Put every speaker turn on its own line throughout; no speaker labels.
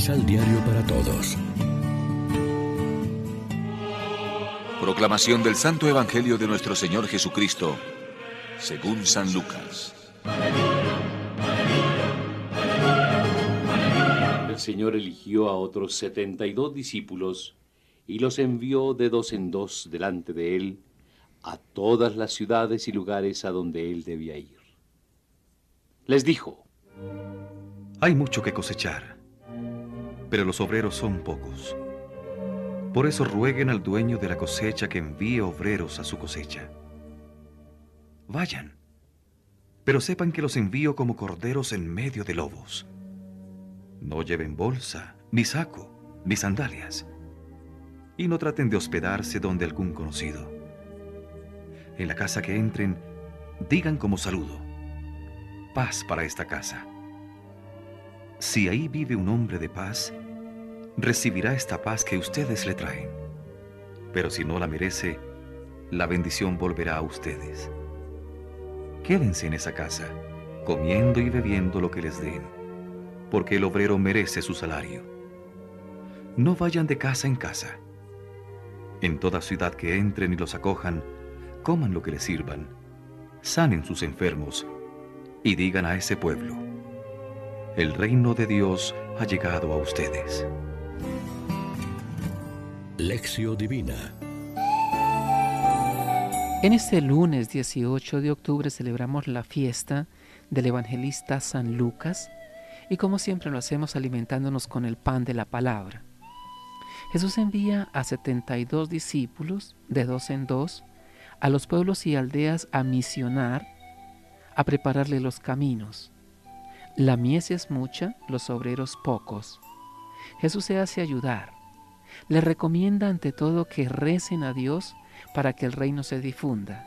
Misal Diario para Todos.
Proclamación del Santo Evangelio de nuestro Señor Jesucristo, según San Lucas.
El Señor eligió a otros setenta y dos discípulos y los envió de dos en dos delante de él a todas las ciudades y lugares a donde él debía ir. Les dijo,
Hay mucho que cosechar, pero los obreros son pocos. Por eso rueguen al dueño de la cosecha que envíe obreros a su cosecha. Vayan, pero sepan que los envío como corderos en medio de lobos. No lleven bolsa, ni saco, ni sandalias, y no traten de hospedarse donde algún conocido. En la casa que entren, digan como saludo, paz para esta casa. Si ahí vive un hombre de paz, recibirá esta paz que ustedes le traen. Pero si no la merece, la bendición volverá a ustedes. Quédense en esa casa, comiendo y bebiendo lo que les den, porque el obrero merece su salario. No vayan de casa en casa. En toda ciudad que entren y los acojan, coman lo que les sirvan, sanen sus enfermos y digan a ese pueblo, el reino de Dios ha llegado a ustedes.
Lección Divina
En este lunes 18 de octubre celebramos la fiesta del evangelista San Lucas y como siempre lo hacemos alimentándonos con el pan de la palabra. Jesús envía a 72 discípulos de dos en dos a los pueblos y aldeas a misionar, a prepararle los caminos. La mies es mucha, los obreros pocos. Jesús se hace ayudar. Le recomienda ante todo que recen a Dios para que el reino se difunda.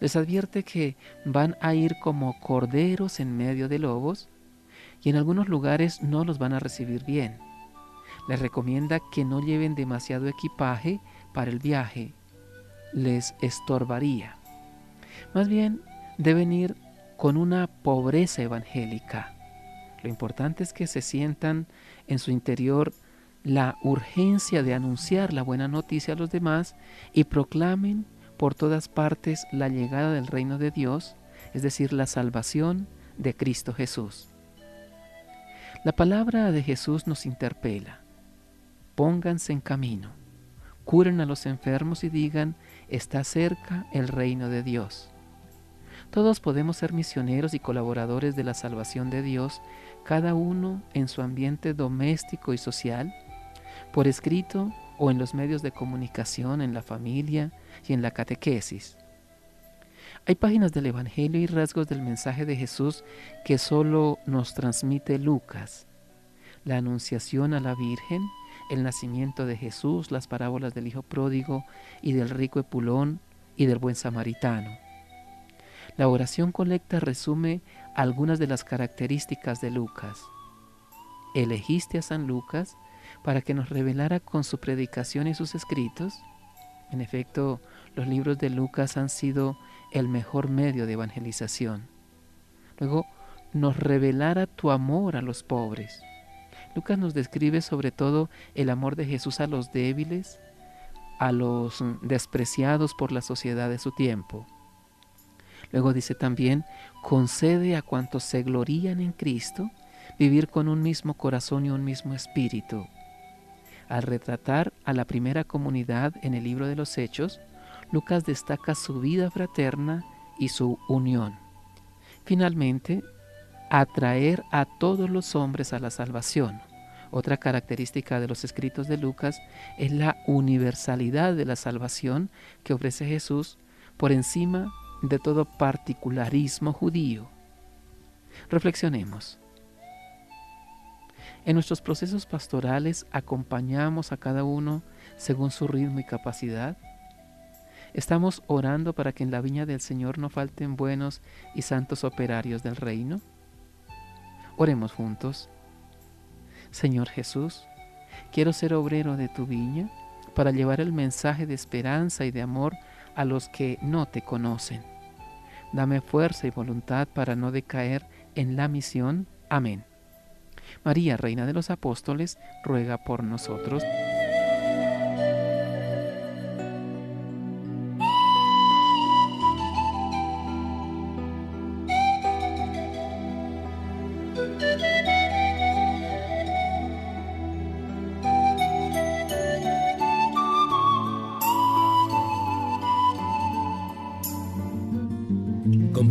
Les advierte que van a ir como corderos en medio de lobos y en algunos lugares no los van a recibir bien. Les recomienda que no lleven demasiado equipaje para el viaje. Les estorbaría. Más bien, deben ir con una pobreza evangélica. Lo importante es que se sientan en su interior la urgencia de anunciar la buena noticia a los demás y proclamen por todas partes la llegada del reino de Dios, es decir, la salvación de Cristo Jesús. La palabra de Jesús nos interpela. Pónganse en camino, curen a los enfermos y digan, está cerca el reino de Dios. Todos podemos ser misioneros y colaboradores de la salvación de Dios, cada uno en su ambiente doméstico y social, por escrito o en los medios de comunicación, en la familia y en la catequesis. Hay páginas del Evangelio y rasgos del mensaje de Jesús que solo nos transmite Lucas. La anunciación a la Virgen, el nacimiento de Jesús, las parábolas del Hijo Pródigo y del rico Epulón y del buen samaritano. La oración colecta resume algunas de las características de Lucas. Elegiste a San Lucas para que nos revelara con su predicación y sus escritos. En efecto, los libros de Lucas han sido el mejor medio de evangelización. Luego, nos revelara tu amor a los pobres. Lucas nos describe sobre todo el amor de Jesús a los débiles, a los despreciados por la sociedad de su tiempo. Luego dice también, concede a cuantos se glorían en Cristo vivir con un mismo corazón y un mismo espíritu. Al retratar a la primera comunidad en el libro de los Hechos, Lucas destaca su vida fraterna y su unión. Finalmente, atraer a todos los hombres a la salvación. Otra característica de los escritos de Lucas es la universalidad de la salvación que ofrece Jesús por encima de todo particularismo judío. Reflexionemos. En nuestros procesos pastorales acompañamos a cada uno según su ritmo y capacidad. Estamos orando para que en la viña del Señor no falten buenos y santos operarios del reino. Oremos juntos. Señor Jesús, quiero ser obrero de tu viña para llevar el mensaje de esperanza y de amor a los que no te conocen. Dame fuerza y voluntad para no decaer en la misión. Amén. María, Reina de los Apóstoles, ruega por nosotros.